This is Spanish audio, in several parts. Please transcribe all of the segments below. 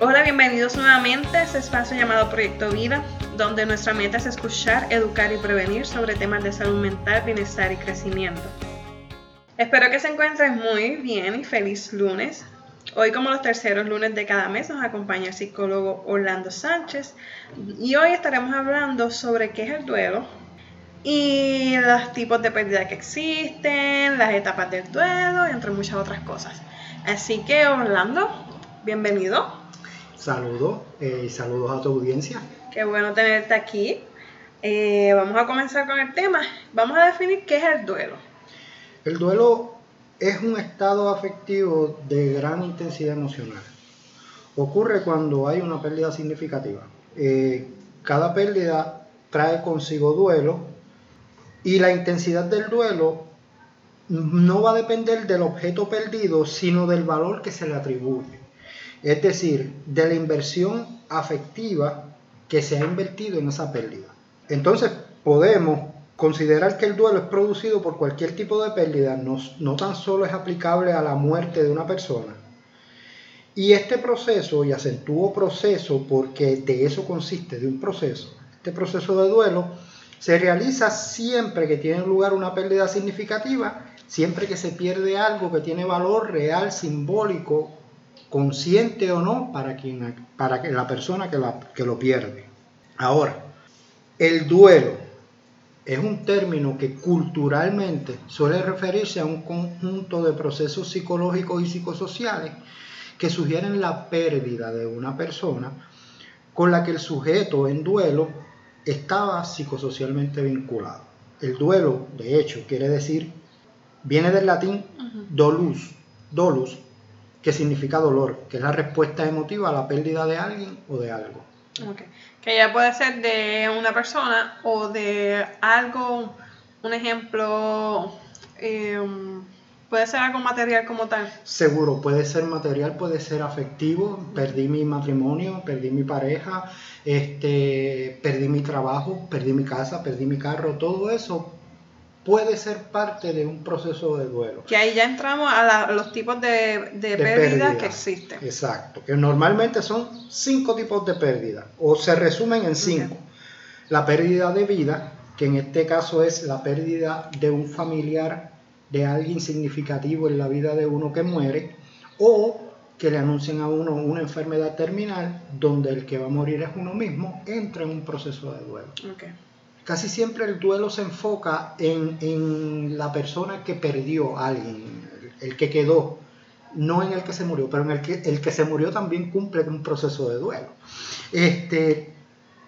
Hola, bienvenidos nuevamente a este espacio llamado Proyecto Vida, donde nuestra meta es escuchar, educar y prevenir sobre temas de salud mental, bienestar y crecimiento. Espero que se encuentren muy bien y feliz lunes. Hoy, como los terceros lunes de cada mes, nos acompaña el psicólogo Orlando Sánchez y hoy estaremos hablando sobre qué es el duelo y los tipos de pérdida que existen, las etapas del duelo, entre muchas otras cosas. Así que, Orlando, bienvenido. Saludos eh, y saludos a tu audiencia. Qué bueno tenerte aquí. Eh, vamos a comenzar con el tema. Vamos a definir qué es el duelo. El duelo es un estado afectivo de gran intensidad emocional. Ocurre cuando hay una pérdida significativa. Eh, cada pérdida trae consigo duelo y la intensidad del duelo no va a depender del objeto perdido, sino del valor que se le atribuye es decir, de la inversión afectiva que se ha invertido en esa pérdida. Entonces, podemos considerar que el duelo es producido por cualquier tipo de pérdida, no, tan solo es aplicable a la muerte de una persona. Y este proceso, y acentúo proceso porque de eso consiste, de un proceso, este proceso de duelo se realiza siempre que tiene lugar una pérdida significativa, siempre que se pierde algo que tiene valor real, simbólico consciente o no, para, quien, para la persona que, que lo pierde. Ahora, el duelo es un término que culturalmente suele referirse a un conjunto de procesos psicológicos y psicosociales que sugieren la pérdida de una persona con la que el sujeto en duelo estaba psicosocialmente vinculado. El duelo, de hecho, quiere decir, viene del latín dolus, dolus, que significa dolor, que es la respuesta emotiva a la pérdida de alguien o de algo. Que ya puede ser de una persona o de algo, un ejemplo, em, puede ser algo material como tal. Seguro, puede ser material, puede ser afectivo, perdí mi matrimonio, perdí mi pareja, este, perdí mi trabajo, perdí mi casa, perdí mi carro, todo eso puede ser parte de un proceso de duelo. Que ahí ya entramos a, los tipos de, de, pérdidas que existen. Exacto, que normalmente son cinco tipos de pérdidas, o se resumen en cinco. La pérdida de vida, que en este caso es la pérdida de un familiar, de alguien significativo en la vida de uno que muere, o que le anuncien a uno una enfermedad terminal donde el que va a morir es uno mismo, entra en un proceso de duelo. Okay casi siempre el duelo se enfoca en, la persona que perdió a alguien, el, que quedó, no en el que se murió, pero en el que, el que se murió también cumple un proceso de duelo. Este,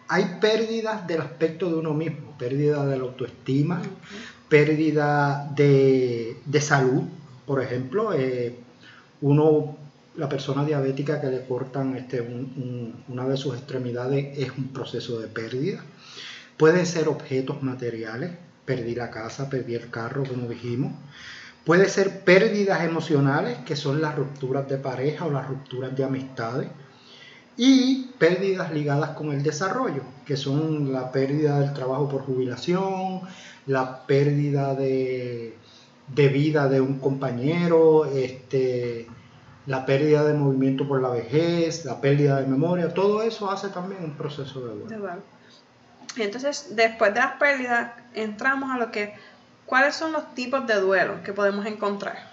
hay pérdidas del aspecto de uno mismo, pérdida de la autoestima, pérdida de, salud, por ejemplo, eh, uno la persona diabética que le cortan este, una de sus extremidades es un proceso de pérdida. Pueden ser objetos materiales, perdí la casa, perdí el carro, como dijimos. Puede ser pérdidas emocionales, que son las rupturas de pareja o las rupturas de amistades. Y pérdidas ligadas con el desarrollo, que son la pérdida del trabajo por jubilación, la pérdida de, vida de un compañero, este, la pérdida de movimiento por la vejez, la pérdida de memoria, todo eso hace también un proceso de duelo. Entonces, después de las pérdidas, entramos a lo que, ¿cuáles son los tipos de duelo que podemos encontrar?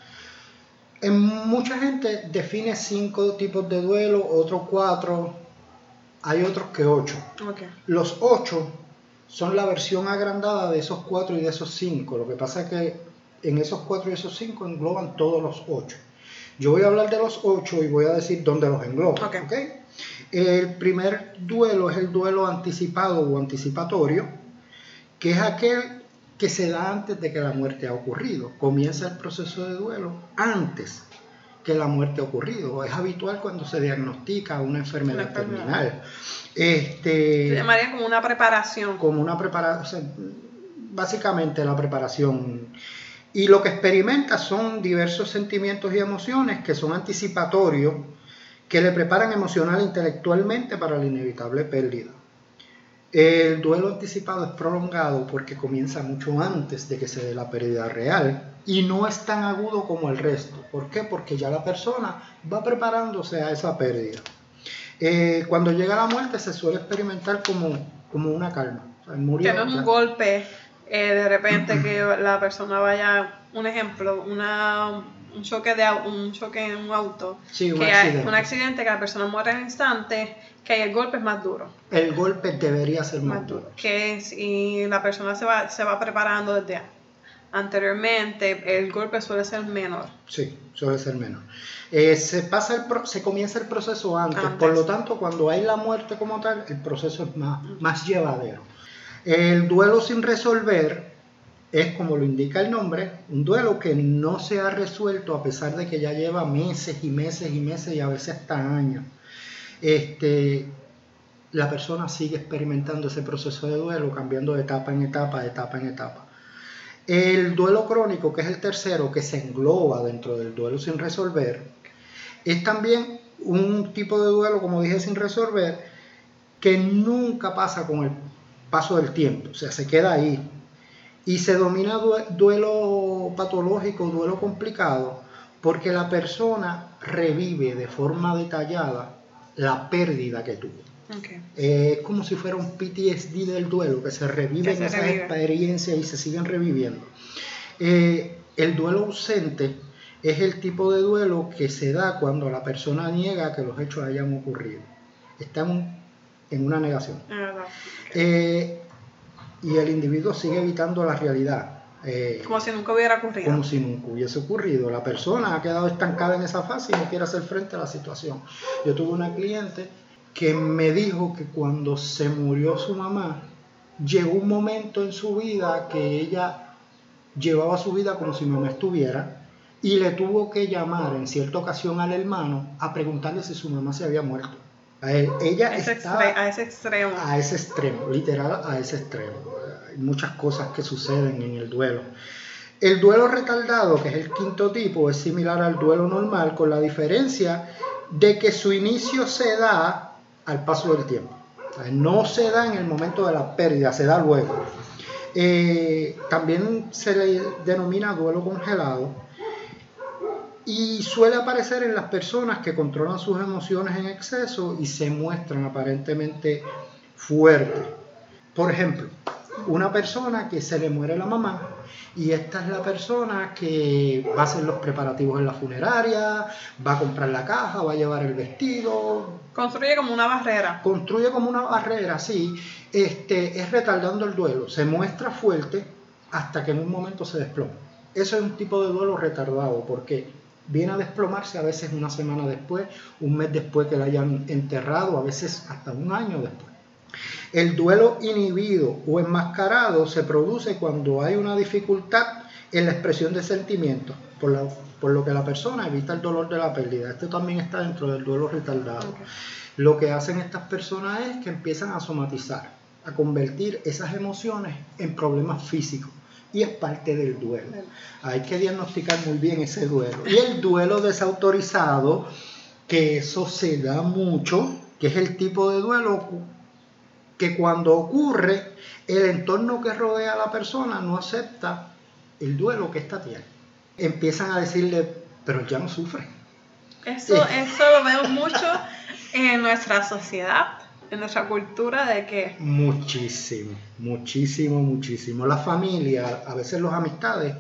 En mucha gente define cinco tipos de duelo, otros cuatro, hay otros que ocho. Los ocho son la versión agrandada de esos cuatro y de esos cinco. Lo que pasa es que en esos cuatro y esos cinco engloban todos los ocho. Yo voy a hablar de los ocho y voy a decir dónde los engloba. Okay. El primer duelo es el duelo anticipado o anticipatorio, que es aquel que se da antes de que la muerte ha ocurrido. Comienza el proceso de duelo antes que la muerte ha ocurrido. Es habitual cuando se diagnostica una enfermedad terminal. Este, se llamaría como una preparación. Como una preparación, básicamente la preparación. Y lo que experimenta son diversos sentimientos y emociones que son anticipatorios que le preparan emocional e intelectualmente para la inevitable pérdida. El duelo anticipado es prolongado porque comienza mucho antes de que se dé la pérdida real y no es tan agudo como el resto. ¿Por qué? Porque ya la persona va preparándose a esa pérdida. Eh, cuando llega la muerte se suele experimentar como, como una calma. O sea, murió, Que no es ya. un golpe eh, de repente que la persona vaya, un ejemplo, una, un choque de un choque en un auto, Sí, un que hay- accidente. un accidente que la persona muere el instante, que el golpe es más duro, El golpe debería ser más más duro. duro, que si la persona se va, se va preparando desde anteriormente, el golpe suele ser menor. Sí, suele ser menos. Eh, se, pasa el pro- se comienza el proceso antes, Antes. por lo tanto, cuando hay la muerte como tal, el proceso es más, más llevadero. El duelo sin resolver es, como lo indica el nombre, un duelo que no se ha resuelto a pesar de que ya lleva meses y meses y meses y a veces hasta años. Este, la persona sigue experimentando ese proceso de duelo, cambiando de etapa en etapa, de etapa en etapa. El duelo crónico, que es el tercero, que se engloba dentro del duelo sin resolver, es también un tipo de duelo, como dije, sin resolver, que nunca pasa con el paso del tiempo, o sea, se queda ahí. Y se domina due- duelo patológico, duelo complicado, porque la persona revive de forma detallada la pérdida que tuvo. Okay. Eh, es como si fuera un PTSD del duelo, que se reviven se esas revive. experiencias y se siguen reviviendo. Eh, el duelo ausente es el tipo de duelo que se da cuando la persona niega que los hechos hayan ocurrido. Está en, un- en una negación. Verdad. Eh, y el individuo sigue evitando la realidad. eh, Como si nunca hubiera ocurrido. como si nunca hubiese ocurrido. La persona ha quedado estancada en esa fase y no quiere hacer frente a la situación. Yo tuve una cliente que me dijo que cuando se murió su mamá, llegó un momento en su vida que ella llevaba su vida como si mamá estuviera y le tuvo que llamar en cierta ocasión al hermano a preguntarle si su mamá se había muerto. A él- ella A ese, estaba extre- a ese extremo. a ese extremo, literal a ese extremo. Hay muchas cosas que suceden en el duelo. El duelo retardado, que es el quinto tipo, es similar al duelo normal con la diferencia de que su inicio se da al paso del tiempo. O sea, no se da en el momento de la pérdida, se da luego. Eh, también se le denomina duelo congelado y suele aparecer en las personas que controlan sus emociones en exceso y se muestran aparentemente fuertes. Por ejemplo, una persona que se le muere la mamá y esta es la persona que va a hacer los preparativos en la funeraria, va a comprar la caja, va a llevar el vestido, Construye como una barrera. construye como una barrera, sí, este, es retardando el duelo, se muestra fuerte hasta que en un momento se desploma. Eso es un tipo de duelo retardado, porque viene a desplomarse a veces una semana después, un mes después que la hayan enterrado, a veces hasta un año después. El duelo inhibido o enmascarado se produce cuando hay una dificultad en la expresión de sentimientos, por, la- por lo que la persona evita el dolor de la pérdida. Esto también está dentro del duelo retardado. Lo que hacen estas personas es que empiezan a somatizar, a convertir esas emociones en problemas físicos. Y es parte del duelo. Hay que diagnosticar muy bien ese duelo. Y el duelo desautorizado, que eso se da mucho, que es el tipo de duelo que cuando ocurre, el entorno que rodea a la persona no acepta el duelo que ésta tiene. Empiezan a decirle, pero ya no sufre. Eso, eso lo vemos mucho en nuestra sociedad, en nuestra cultura de que Muchísimo, muchísimo, muchísimo. La familia, a veces las amistades,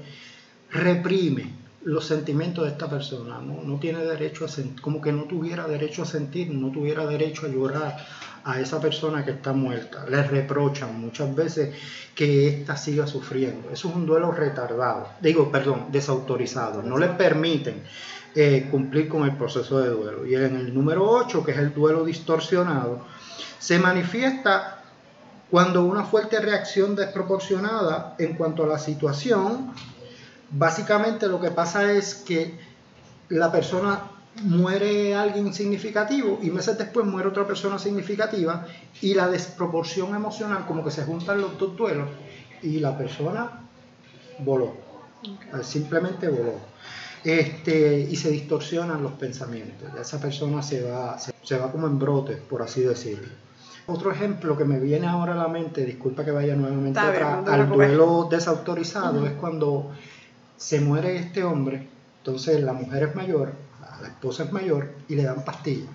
reprime los sentimientos de esta persona. No, no tiene derecho a sentir, como que no tuviera derecho a sentir, no tuviera derecho a llorar a esa persona que está muerta. Le reprochan muchas veces que ésta siga sufriendo. Eso es un duelo retardado, digo, perdón, desautorizado. No le permiten eh, cumplir con el proceso de duelo. Y en el número 8, que es el duelo distorsionado, se manifiesta cuando una fuerte reacción desproporcionada en cuanto a la situación, básicamente lo que pasa es que la persona muere alguien significativo y meses después muere otra persona significativa y la desproporción emocional, como que se juntan los dos duelos y la persona voló, simplemente voló. Este, y se distorsionan los pensamientos. Ya esa persona se va, se, se va como en brotes, por así decirlo. Otro ejemplo que me viene ahora a la mente, disculpa que vaya nuevamente bien, atrás, no al duelo desautorizado, es cuando se muere este hombre, entonces la mujer es mayor, la esposa es mayor y le dan pastillas.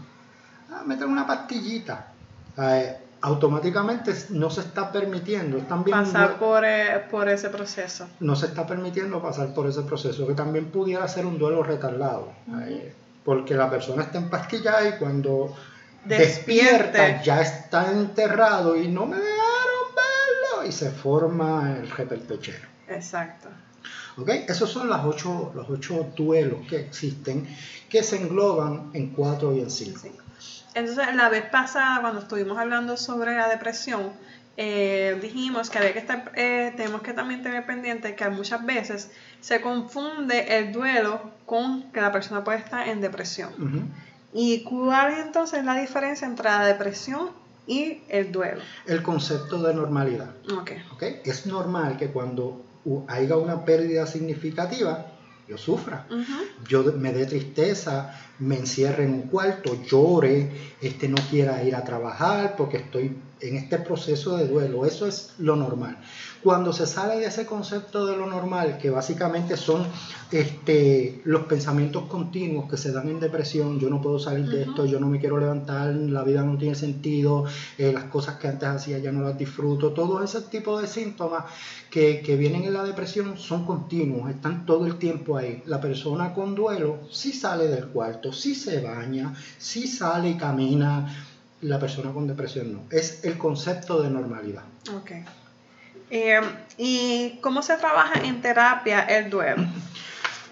Ah, meter una pastillita. Eh, automáticamente no se está permitiendo. También pasar por, eh, por, ese proceso. No se está permitiendo pasar por ese proceso, que también pudiera ser un duelo retardado. porque la persona está empastillada y cuando despierta ya está enterrado y no me dejaron verlo y se forma el reperpechero. Exacto. ¿Ok? Esos son los ocho, los ocho duelos que existen que se engloban en cuatro y en cinco. Entonces, la vez pasada, cuando estuvimos hablando sobre la depresión, eh, dijimos que, había que estar, eh, tenemos que también tener pendiente que muchas veces se confunde el duelo con que la persona puede estar en depresión. ¿Y cuál es entonces la diferencia entre la depresión y el duelo? El concepto de normalidad. Okay. ¿Okay? Es normal que cuando haya una pérdida significativa, yo sufra, yo me dé tristeza, me encierre en un cuarto, llore, este no quiera ir a trabajar porque estoy en este proceso de duelo. Eso es lo normal. Cuando se sale de ese concepto de lo normal, que básicamente son este, los pensamientos continuos que se dan en depresión, yo no puedo salir de esto, yo no me quiero levantar, la vida no tiene sentido, eh, las cosas que antes hacía ya no las disfruto, todo ese tipo de síntomas que, que vienen en la depresión son continuos, están todo el tiempo ahí. La persona con duelo sí sale del cuarto, sí se baña, sí sale y camina, la persona con depresión no. Es el concepto de normalidad. Ok. Eh, ¿Y cómo se trabaja en terapia el duelo?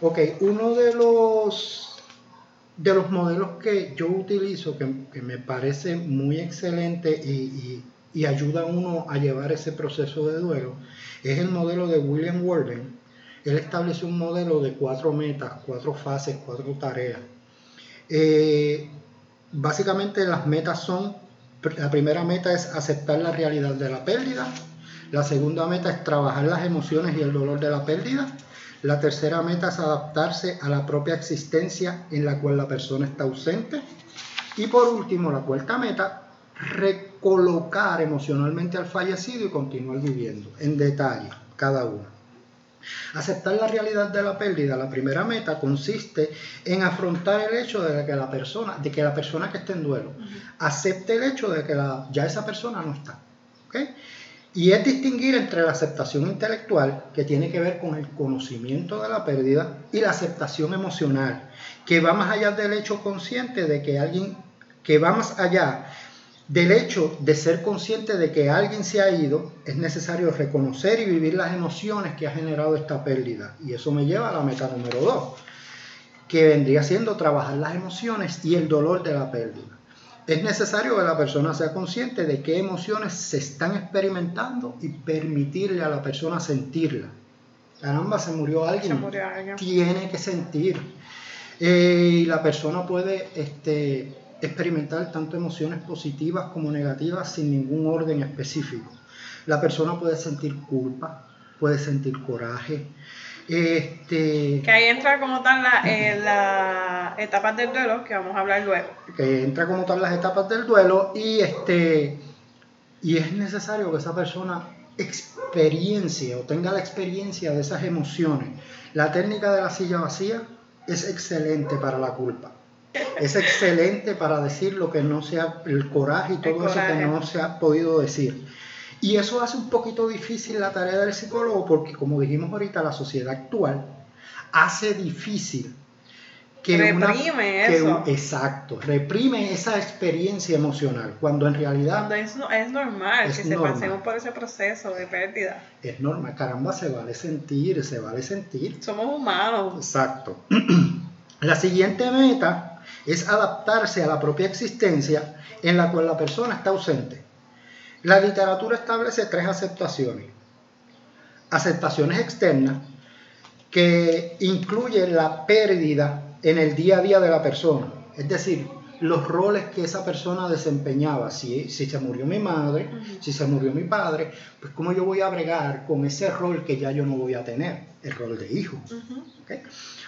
Ok, uno de los, de los modelos que yo utilizo, que, me parece muy excelente y, ayuda a uno a llevar ese proceso de duelo, es el modelo de William Worden. Él estableció un modelo de cuatro metas, cuatro fases, cuatro tareas. Eh, básicamente las metas son, la primera meta es aceptar la realidad de la pérdida, la segunda meta es trabajar las emociones y el dolor de la pérdida. La tercera meta es adaptarse a la propia existencia en la cual la persona está ausente. Y por último, la cuarta meta, recolocar emocionalmente al fallecido y continuar viviendo en detalle cada uno. Aceptar la realidad de la pérdida, la primera meta consiste en afrontar el hecho de que la persona, de que la persona que esté en duelo, acepte el hecho de que ya esa persona no está. ¿okay? Y es distinguir entre la aceptación intelectual, que tiene que ver con el conocimiento de la pérdida, y la aceptación emocional, que va más allá del hecho consciente de que alguien, que va más allá del hecho de ser consciente de que alguien se ha ido, es necesario reconocer y vivir las emociones que ha generado esta pérdida. Y eso me lleva a la meta número dos, que vendría siendo trabajar las emociones y el dolor de la pérdida. Es necesario que la persona sea consciente de qué emociones se están experimentando y permitirle a la persona sentirla. Caramba, se murió alguien. Tiene que sentir. Eh, y la persona puede este, experimentar tanto emociones positivas como negativas sin ningún orden específico. La persona puede sentir culpa, puede sentir coraje, este, que ahí entra como tal las eh, la etapas del duelo, que vamos a hablar luego. Que entra como tal las etapas del duelo y, este, y es necesario que esa persona experiencia o tenga la experiencia de esas emociones. La técnica de la silla vacía es excelente para la culpa. Es excelente para decir lo que no sea el coraje y todo eso que no se ha podido decir. Y eso hace un poquito difícil la tarea del psicólogo porque, como dijimos ahorita, la sociedad actual hace difícil que reprime eso. exacto, reprime esa experiencia emocional, cuando en realidad... es, normal que se pasemos por ese proceso de pérdida. Es normal, caramba, se vale sentir, se vale sentir. Somos humanos. Exacto. la siguiente meta es adaptarse a la propia existencia en la cual la persona está ausente. La literatura establece tres aceptaciones. Aceptaciones externas, que incluyen la pérdida en el día a día de la persona. Es decir, los roles que esa persona desempeñaba. Si, si se murió mi madre, si se murió mi padre, pues cómo yo voy a bregar con ese rol que ya yo no voy a tener, el rol de hijo.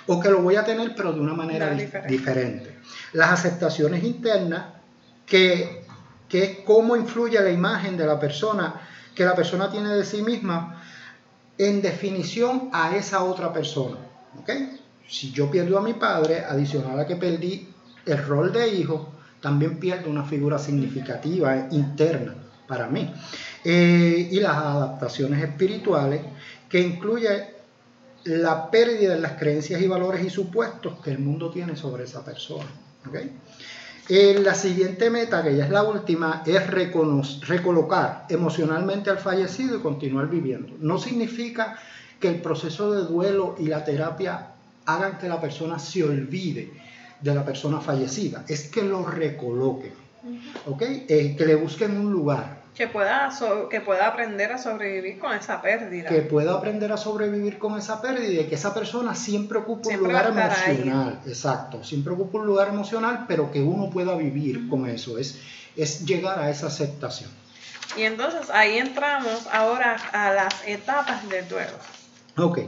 O que lo voy a tener pero de una manera diferente. Las aceptaciones internas que que es cómo influye la imagen de la persona que la persona tiene de sí misma en definición a esa otra persona. Si yo pierdo a mi padre, adicional a que perdí el rol de hijo, también pierde una figura significativa interna para mí. Eh, y las adaptaciones espirituales, que incluye la pérdida de las creencias y valores y supuestos que el mundo tiene sobre esa persona. Eh, la siguiente meta, que ya es la última, es recolocar emocionalmente al fallecido y continuar viviendo. No significa que el proceso de duelo y la terapia hagan que la persona se olvide de la persona fallecida, es que lo recoloquen, ¿ok? Eh, que le busquen un lugar. Que pueda, que pueda aprender a sobrevivir con esa pérdida. Que pueda aprender a sobrevivir con esa pérdida y que esa persona siempre ocupe un lugar emocional. Exacto, siempre ocupa un lugar emocional, pero que uno pueda vivir con eso, es, es llegar a esa aceptación. Y entonces ahí entramos ahora a las etapas del duelo. Ok.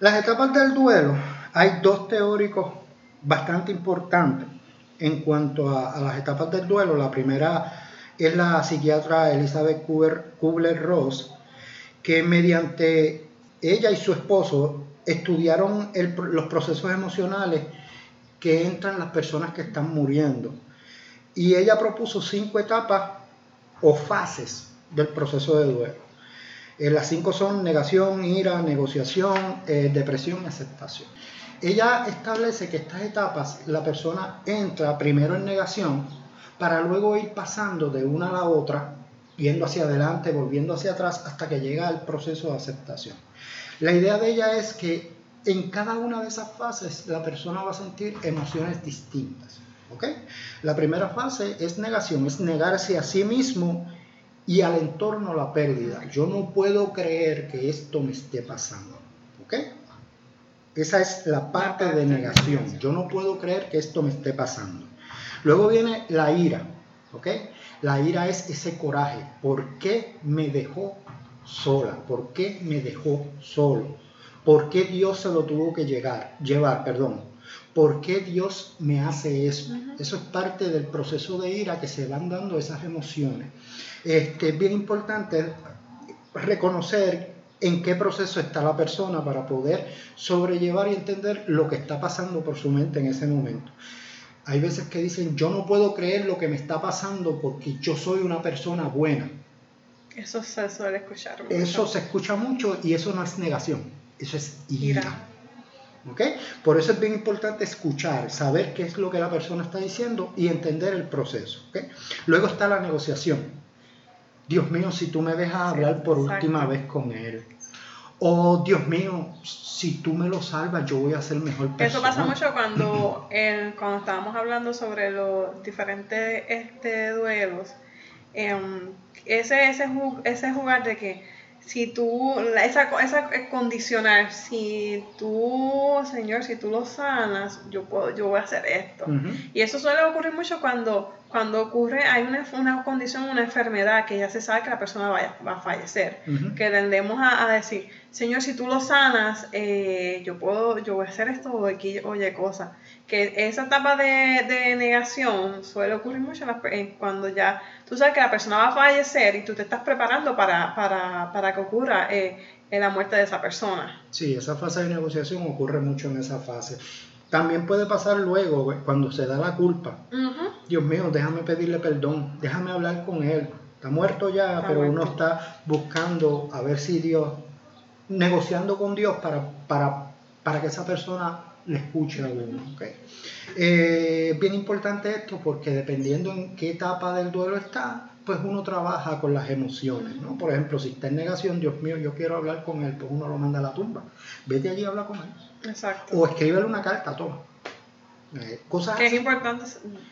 Las etapas del duelo, hay dos teóricos bastante importantes en cuanto a, las etapas del duelo. La primera es la psiquiatra Elizabeth Kubler-Ross, que mediante ella y su esposo estudiaron los procesos emocionales que entran las personas que están muriendo. Y ella propuso cinco etapas o fases del proceso de duelo. Eh, las cinco son negación, ira, negociación, eh, depresión aceptación. Ella establece que estas etapas la persona entra primero en negación para luego ir pasando de una a la otra, yendo hacia adelante, volviendo hacia atrás, hasta que llega al proceso de aceptación. La idea de ella es que en cada una de esas fases la persona va a sentir emociones distintas. La primera fase es negación, es negarse a sí mismo y al entorno la pérdida. Yo no puedo creer que esto me esté pasando. ¿Ok? Esa es la parte, de negación. Yo no puedo creer que esto me esté pasando. Luego viene la ira. ¿Ok? La ira es ese coraje. ¿Por qué me dejó sola? ¿Por qué me dejó solo? ¿Por qué Dios se lo tuvo que llegar, llevar? Perdón. ¿Por qué Dios me hace eso? Eso es parte del proceso de ira que se van dando esas emociones. Este, es bien importante reconocer en qué proceso está la persona para poder sobrellevar y entender lo que está pasando por su mente en ese momento. Hay veces que dicen, yo no puedo creer lo que me está pasando porque yo soy una persona buena. Eso se suele escuchar mucho. Eso se escucha mucho y eso no es negación, eso es ira. Por eso es bien importante escuchar, saber qué es lo que la persona está diciendo y entender el proceso. Luego está la negociación. Dios mío, si tú me dejas hablar por última vez con él. O Dios mío, si tú me lo salvas, yo voy a ser mejor persona. Eso pasa mucho cuando, cuando estábamos hablando sobre los diferentes este, duelos. Em, ese, ese, ese jugar de que si tú, esa, esa condicional, si tú, Señor, si tú lo sanas, yo puedo, yo voy a hacer esto. Y eso suele ocurrir mucho cuando, cuando ocurre, hay una, una, condición, una enfermedad que ya se sabe que la persona va, va a fallecer. Que tendemos a, decir, Señor, si tú lo sanas, eh, yo puedo, yo voy a hacer esto o aquí, oye, cosa. Que esa etapa de, de negación suele ocurrir mucho cuando ya tú sabes que la persona va a fallecer y tú te estás preparando para, para, para que ocurra eh, la muerte de esa persona. Sí, esa fase de negociación ocurre mucho en esa fase. También puede pasar luego, cuando se da la culpa. Dios mío, déjame pedirle perdón, déjame hablar con él. Está muerto ya, pero uno está buscando a ver si Dios, negociando con Dios para, para, para que esa persona le escuche a uno. ¿okay? Eh, es bien importante esto porque dependiendo en qué etapa del duelo está, pues uno trabaja con las emociones, ¿no? Por ejemplo, si está en negación, Dios mío, yo quiero hablar con él, pues uno lo manda a la tumba. Vete allí y habla con él. Exacto. O escríbele una carta, toma. Eh, cosas que es importante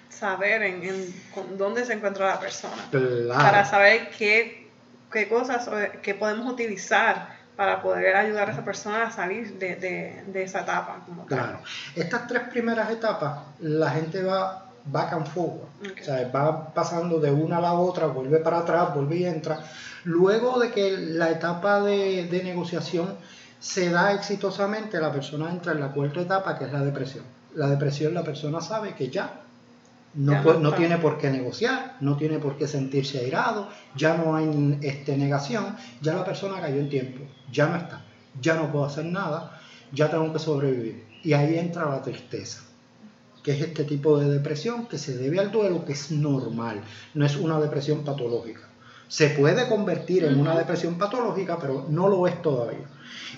saber en, dónde se encuentra la persona. Para saber qué, qué cosas que podemos utilizar para poder ayudar a esa persona a salir de, de, esa etapa. claro. Estas tres primeras etapas, la gente va back and forward. O sea, va pasando de una a la otra, vuelve para atrás, vuelve y entra. Luego de que la etapa de, de negociación se da exitosamente, la persona entra en la cuarta etapa, que es la depresión. La depresión, la persona sabe que ya no, tiene por qué negociar, no tiene por qué sentirse airado, ya no hay este, negación, ya la persona cayó en tiempo, ya no está, ya no puedo hacer nada, ya tengo que sobrevivir. Y ahí entra la tristeza. que es este tipo de depresión que se debe al duelo, que es normal, no es una depresión patológica. Se puede convertir en una depresión patológica, pero no lo es todavía.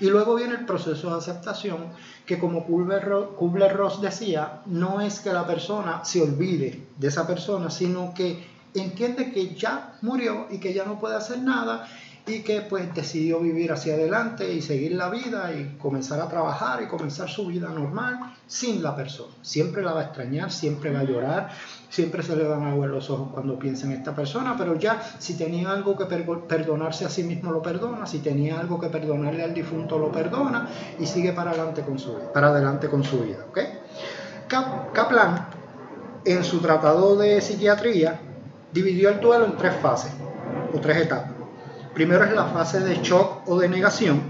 Y luego viene el proceso de aceptación, que como Kubler-Ross decía, no es que la persona se olvide de esa persona, sino que entiende que ya murió y que ya no puede hacer nada y que pues decidió vivir hacia adelante y seguir la vida y comenzar a trabajar y comenzar su vida normal sin la persona. Siempre la va a extrañar, siempre va a llorar, siempre se le van a ver los ojos cuando piensa en esta persona, pero ya si tenía algo que perdonarse a sí mismo lo perdona, si tenía algo que perdonarle al difunto lo perdona y sigue para adelante con su vida, para Kaplan en su tratado de psiquiatría dividió el duelo en tres fases o tres etapas. Primero es la fase de shock o de negación,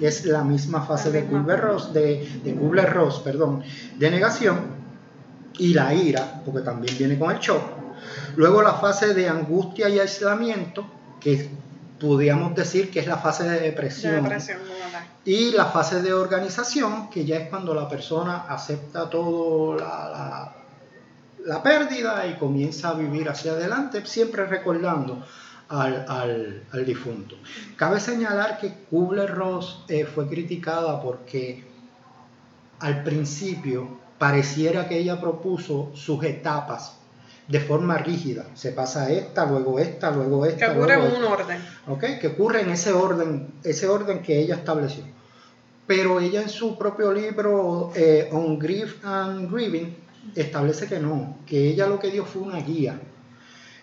que es la misma fase de Kubler-Ross, de, de Kubler-Ross, perdón, de negación, y la ira, porque también viene con el shock. Luego la fase de angustia y aislamiento, que podríamos decir que es la fase de depresión. y la fase de organización, que ya es cuando la persona acepta todo la, la pérdida y comienza a vivir hacia adelante, siempre recordando al, difunto. Cabe señalar que Kubler-Ross eh, fue criticada porque al principio pareciera que ella propuso sus etapas de forma rígida. Se pasa esta, luego esta, luego esta. Que ocurre en un orden. Que ocurre en ese orden, ese orden que ella estableció. Pero ella en su propio libro eh, On Grief and Grieving establece que no, que ella lo que dio fue una guía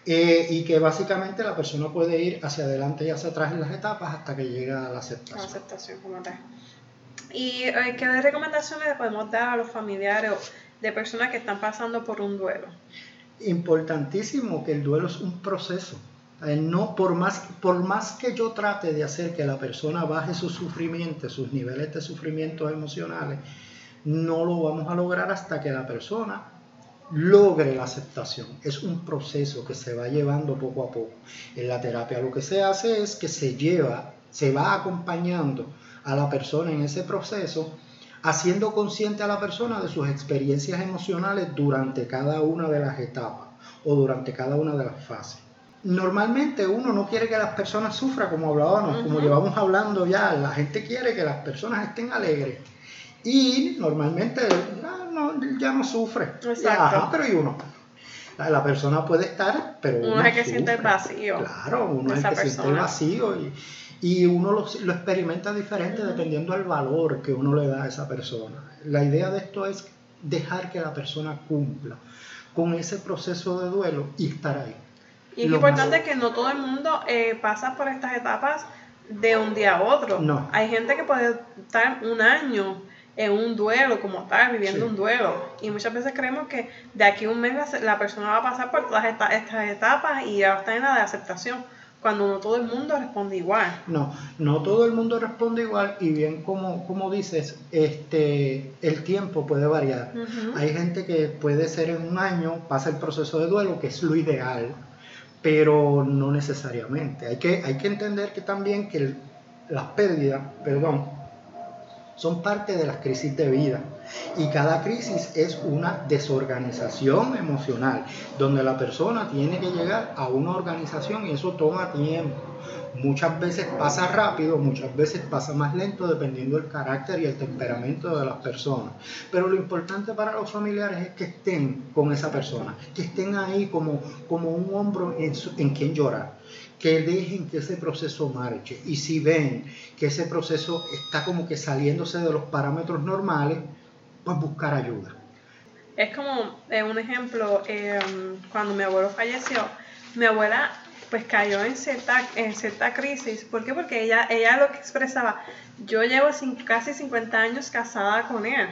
eh, y que básicamente la persona puede ir hacia adelante y hacia atrás en las etapas hasta que llega a la aceptación. La aceptación como tal. ¿Y eh, qué recomendaciones le podemos dar a los familiares de personas que están pasando por un duelo? Importantísimo que el duelo es un proceso. Eh, no, por, más, por más que yo trate de hacer que la persona baje su sufrimiento, sus niveles de sufrimiento emocionales, no lo vamos a lograr hasta que la persona logre la aceptación. Es un proceso que se va llevando poco a poco. En la terapia lo que se hace es que se lleva, se va acompañando a la persona en ese proceso, haciendo consciente a la persona de sus experiencias emocionales durante cada una de las etapas o durante cada una de las fases. Normalmente uno no quiere que las personas sufran, como hablábamos, como llevamos hablando ya, la gente quiere que las personas estén alegres. Y normalmente ya no sufre. Exacto. pero y uno. La, persona puede estar, pero uno, es el que siente el vacío. Claro, uno es el que siente el vacío y, y uno lo, lo, experimenta diferente dependiendo del valor que uno le da a esa persona. La idea de esto es dejar que la persona cumpla con ese proceso de duelo y estar ahí. Y es importante que no todo el mundo eh, pasa por estas etapas de un día a otro. No. Hay gente que puede estar un año en un duelo como tal, viviendo un duelo. Y muchas veces creemos que de aquí a un mes la, persona va a pasar por todas estas, etapas y ya va a estar en la de aceptación, cuando no todo el mundo responde igual. No, no todo el mundo responde igual y bien como, como dices, este, el tiempo puede variar. Hay gente que puede ser en un año, pasa el proceso de duelo, que es lo ideal, pero no necesariamente. Hay que, hay que entender que también que las pérdidas, perdón, son parte de las crisis de vida. Y cada crisis es una desorganización emocional, donde la persona tiene que llegar a una organización y eso toma tiempo. Muchas veces pasa rápido, muchas veces pasa más lento, dependiendo del carácter y el temperamento de las personas. Pero lo importante para los familiares es que estén con esa persona, que estén ahí como, como un hombro en, en quien llorar que dejen que ese proceso marche. Y si ven que ese proceso está como que saliéndose de los parámetros normales, pues buscar ayuda. Es como eh, un ejemplo, em, cuando mi abuelo falleció, mi abuela pues cayó en cierta, en cierta crisis. ¿Por qué? Porque ella, ella lo que expresaba, yo llevo casi 50 años casada con él.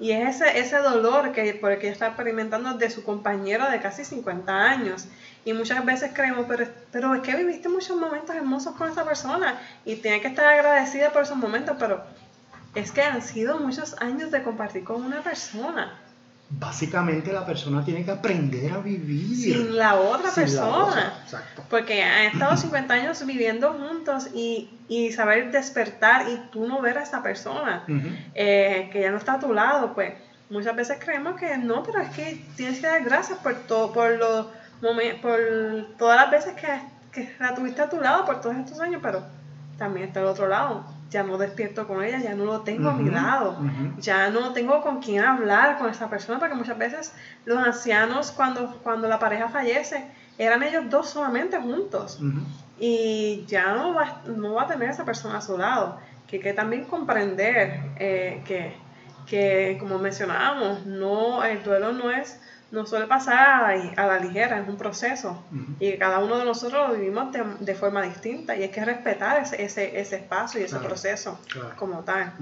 Y es ese, ese dolor que, por que ella está experimentando de su compañero de casi 50 años. Y muchas veces creemos, pero, pero es que viviste muchos momentos hermosos con esa persona y tiene que estar agradecida por esos momentos, pero es que han sido muchos años de compartir con una persona. Básicamente la persona tiene que aprender a vivir. Sin la otra persona. exacto. Porque han estado 50 años viviendo juntos y, y, saber despertar y tú no ver a esa persona eh, que ya no está a tu lado, pues muchas veces creemos que no, pero es que tienes que dar gracias por todo, por por todas las veces que, que la tuviste a tu lado por todos estos años, pero también está el otro lado. Ya no despierto con ella, ya no lo tengo a mi lado, ya no tengo con quién hablar con esa persona, porque muchas veces los ancianos cuando, cuando la pareja fallece, eran ellos dos solamente juntos. Y ya no va, no va a tener esa persona a su lado. Que hay que también comprender eh, que, que, como mencionábamos, no, el duelo no es no suele pasar a, la ligera, es un proceso. Y cada uno de nosotros lo vivimos de, forma distinta y hay que respetar ese, ese, espacio y ese proceso como tal.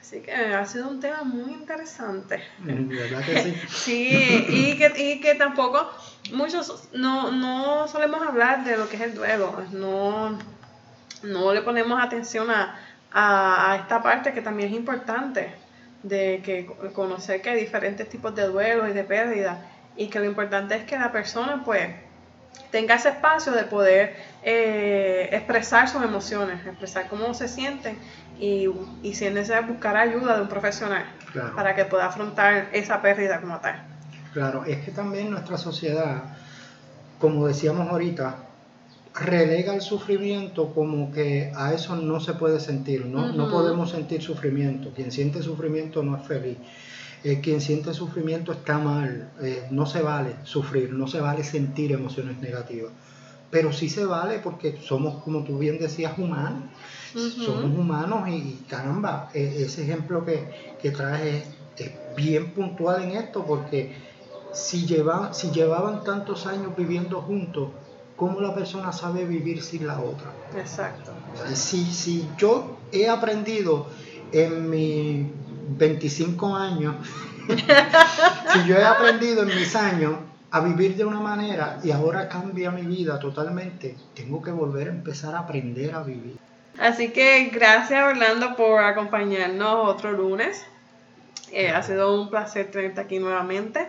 Así que ha sido un tema muy interesante. ¿Verdad que sí? sí, y que, y que tampoco muchos no, no solemos hablar de lo que es el duelo, no, no le ponemos atención a, a esta parte que también es importante de que conocer que hay diferentes tipos de duelo y de pérdida y que lo importante es que la persona pues tenga ese espacio de poder eh, expresar sus emociones, expresar cómo se sienten y, y si es necesario buscar ayuda de un profesional para que pueda afrontar esa pérdida como tal. Claro, es que también nuestra sociedad, como decíamos ahorita, relega el sufrimiento como que a eso no se puede sentir, no, no podemos sentir sufrimiento. Quien siente sufrimiento no es feliz. Eh, quien siente sufrimiento está mal, eh, no se vale sufrir, no se vale sentir emociones negativas. Pero sí se vale porque somos, como tú bien decías, humanos. Somos humanos y, caramba, e, ese ejemplo que, que traes es, bien puntual en esto porque si, lleva, si llevaban tantos años viviendo juntos, cómo la persona sabe vivir sin la otra. Exacto. Si, si yo he aprendido en mis 25 años, si yo he aprendido en mis años a vivir de una manera y ahora cambia mi vida totalmente, tengo que volver a empezar a aprender a vivir. Así que gracias Orlando por acompañarnos otro lunes. Eh, ha sido un placer tenerte aquí nuevamente.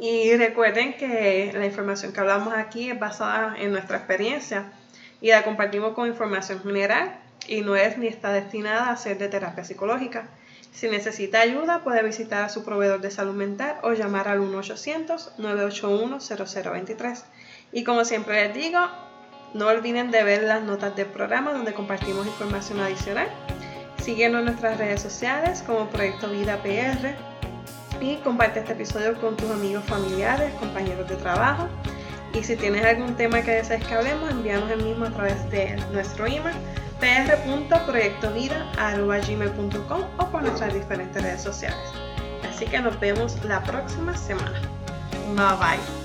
Y recuerden que la información que hablamos aquí es basada en nuestra experiencia y la compartimos con información general y no es ni está destinada a ser de terapia psicológica. Si necesita ayuda, puede visitar a su proveedor de salud mental o llamar al 1-800-981-0023. Y como siempre les digo, no olviden de ver las notas del programa donde compartimos información adicional. Síguenos en nuestras redes sociales como Proyecto Vida PR y comparte este episodio con tus amigos familiares, compañeros de trabajo. Y si tienes algún tema que desees que hablemos, envíanos el mismo a través de nuestro email pr.proyectovida.gmail.com o por nuestras diferentes redes sociales. Así que nos vemos la próxima semana. Bye bye.